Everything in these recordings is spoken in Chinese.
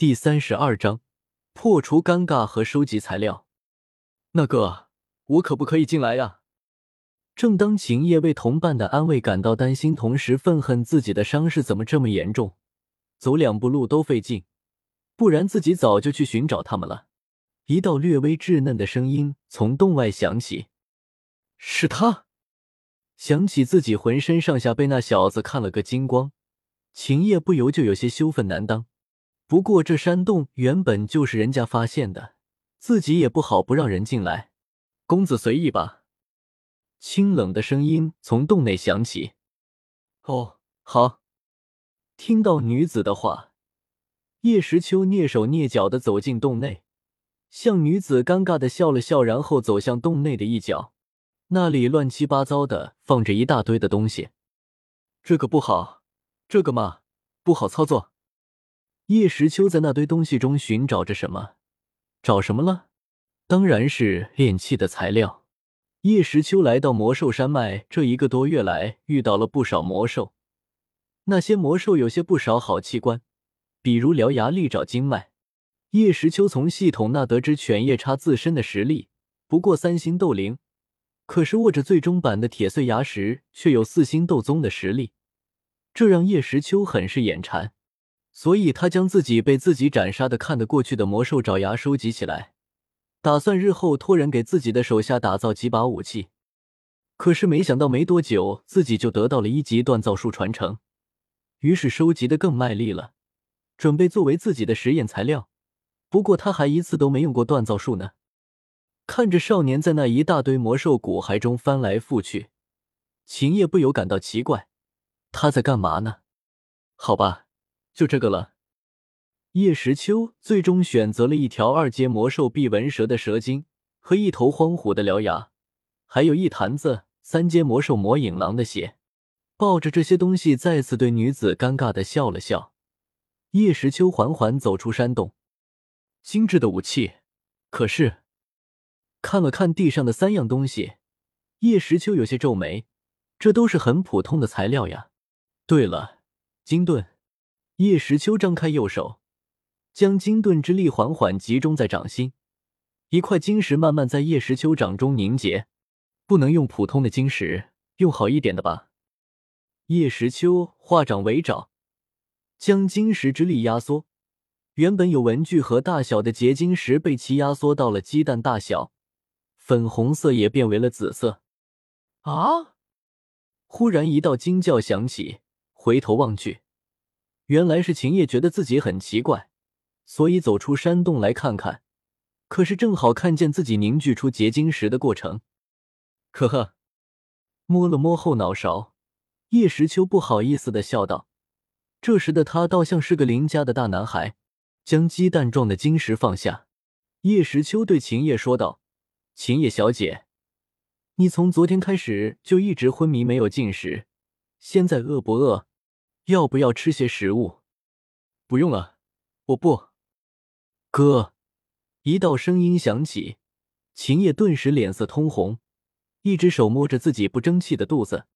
第三十二章破除尴尬和收集材料。那个，我可不可以进来呀？正当秦叶为同伴的安慰感到担心，同时愤恨自己的伤势怎么这么严重，走两步路都费劲，不然自己早就去寻找他们了。一道略微稚嫩的声音从洞外响起：“是他。”想起自己浑身上下被那小子看了个精光，秦叶不由就有些羞愤难当。不过这山洞原本就是人家发现的，自己也不好不让人进来。公子随意吧。清冷的声音从洞内响起。哦，好。听到女子的话，叶时秋蹑手蹑脚的走进洞内，向女子尴尬的笑了笑，然后走向洞内的一角，那里乱七八糟的放着一大堆的东西。这个不好，这个嘛不好操作。叶时秋在那堆东西中寻找着什么？找什么了？当然是炼器的材料。叶时秋来到魔兽山脉这一个多月来，遇到了不少魔兽。那些魔兽有些不少好器官，比如獠牙、利爪、经脉。叶时秋从系统那得知，犬夜叉自身的实力不过三星斗灵，可是握着最终版的铁碎牙石，却有四星斗宗的实力，这让叶时秋很是眼馋。所以，他将自己被自己斩杀的看得过去的魔兽爪牙收集起来，打算日后托人给自己的手下打造几把武器。可是，没想到没多久，自己就得到了一级锻造术传承，于是收集的更卖力了，准备作为自己的实验材料。不过，他还一次都没用过锻造术呢。看着少年在那一大堆魔兽骨骸中翻来覆去，秦叶不由感到奇怪：他在干嘛呢？好吧。就这个了。叶时秋最终选择了一条二阶魔兽臂纹蛇的蛇精和一头荒虎的獠牙，还有一坛子三阶魔兽魔影狼的血。抱着这些东西，再次对女子尴尬的笑了笑。叶时秋缓缓走出山洞。精致的武器，可是看了看地上的三样东西，叶时秋有些皱眉。这都是很普通的材料呀。对了，金盾。叶时秋张开右手，将金盾之力缓缓集中在掌心，一块晶石慢慢在叶时秋掌中凝结。不能用普通的晶石，用好一点的吧。叶时秋化掌为爪，将晶石之力压缩，原本有文具盒大小的结晶石被其压缩到了鸡蛋大小，粉红色也变为了紫色。啊！忽然一道惊叫响起，回头望去。原来是秦叶觉得自己很奇怪，所以走出山洞来看看。可是正好看见自己凝聚出结晶石的过程，呵呵，摸了摸后脑勺，叶时秋不好意思的笑道。这时的他倒像是个邻家的大男孩，将鸡蛋状的晶石放下。叶时秋对秦叶说道：“秦叶小姐，你从昨天开始就一直昏迷，没有进食，现在饿不饿？”要不要吃些食物？不用了，我不。哥，一道声音响起，秦叶顿时脸色通红，一只手摸着自己不争气的肚子。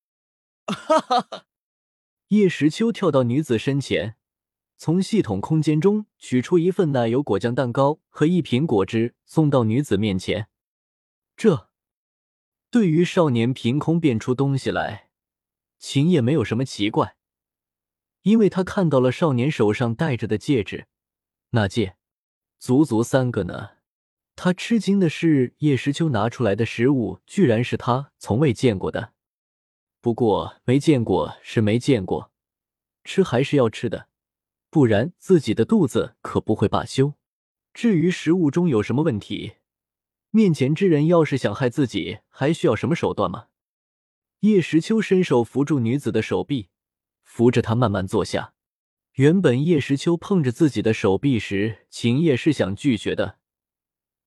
哈哈哈！叶时秋跳到女子身前，从系统空间中取出一份奶油果酱蛋糕和一瓶果汁，送到女子面前。这对于少年凭空变出东西来，秦叶没有什么奇怪。因为他看到了少年手上戴着的戒指，那戒足足三个呢。他吃惊的是，叶时秋拿出来的食物居然是他从未见过的。不过没见过是没见过，吃还是要吃的，不然自己的肚子可不会罢休。至于食物中有什么问题，面前之人要是想害自己，还需要什么手段吗？叶时秋伸手扶住女子的手臂。扶着他慢慢坐下。原本叶时秋碰着自己的手臂时，秦叶是想拒绝的，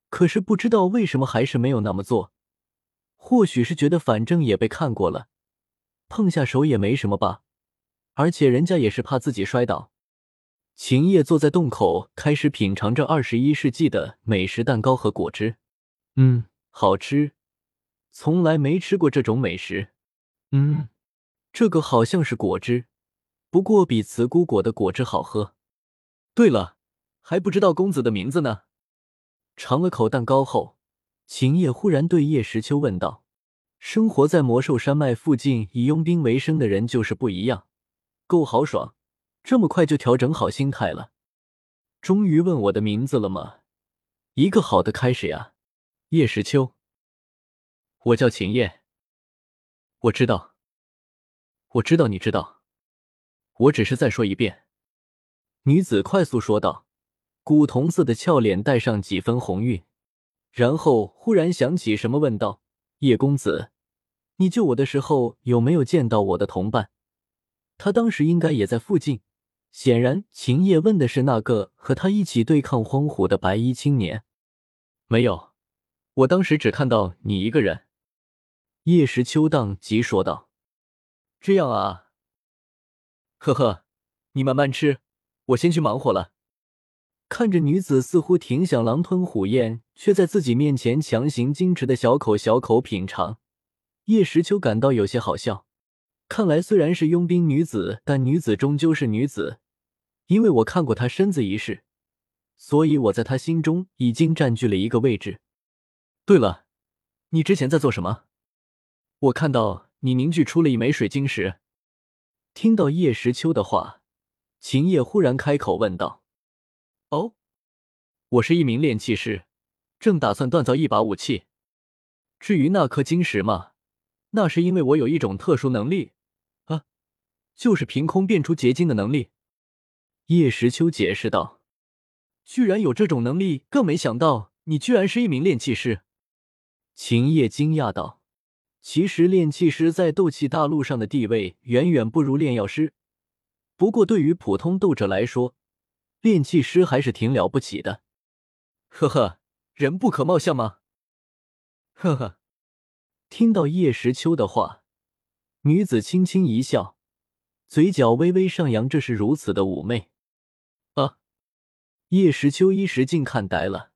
可是不知道为什么还是没有那么做。或许是觉得反正也被看过了，碰下手也没什么吧。而且人家也是怕自己摔倒。秦叶坐在洞口，开始品尝着二十一世纪的美食蛋糕和果汁。嗯，好吃，从来没吃过这种美食。嗯，这个好像是果汁。不过比慈菇果的果汁好喝。对了，还不知道公子的名字呢。尝了口蛋糕后，秦叶忽然对叶时秋问道：“生活在魔兽山脉附近，以佣兵为生的人就是不一样，够豪爽，这么快就调整好心态了。终于问我的名字了吗？一个好的开始呀，叶时秋。我叫秦叶。我知道，我知道，你知道。我只是再说一遍。”女子快速说道。古铜色的俏脸带上几分红晕，然后忽然想起什么，问道：“叶公子，你救我的时候有没有见到我的同伴？他当时应该也在附近。”显然，秦叶问的是那个和他一起对抗荒虎的白衣青年。没有，我当时只看到你一个人。”叶时秋当即说道。“这样啊，呵呵，你慢慢吃，我先去忙活了。”看着女子似乎挺想狼吞虎咽，却在自己面前强行矜持的小口小口品尝，叶时秋感到有些好笑。看来虽然是佣兵女子，但女子终究是女子。因为我看过她身子一事，所以我在她心中已经占据了一个位置。对了，你之前在做什么？我看到你凝聚出了一枚水晶石。听到叶时秋的话，秦叶忽然开口问道。哦，我是一名炼器师，正打算锻造一把武器。至于那颗晶石嘛，那是因为我有一种特殊能力，啊，就是凭空变出结晶的能力。叶时秋解释道：“居然有这种能力，更没想到你居然是一名炼器师。”秦叶惊讶道：“其实炼器师在斗气大陆上的地位远远不如炼药师，不过对于普通斗者来说。”炼器师还是挺了不起的，呵呵，人不可貌相吗？呵呵，听到叶时秋的话，女子轻轻一笑，嘴角微微上扬，这是如此的妩媚啊！叶时秋一时竟看呆了，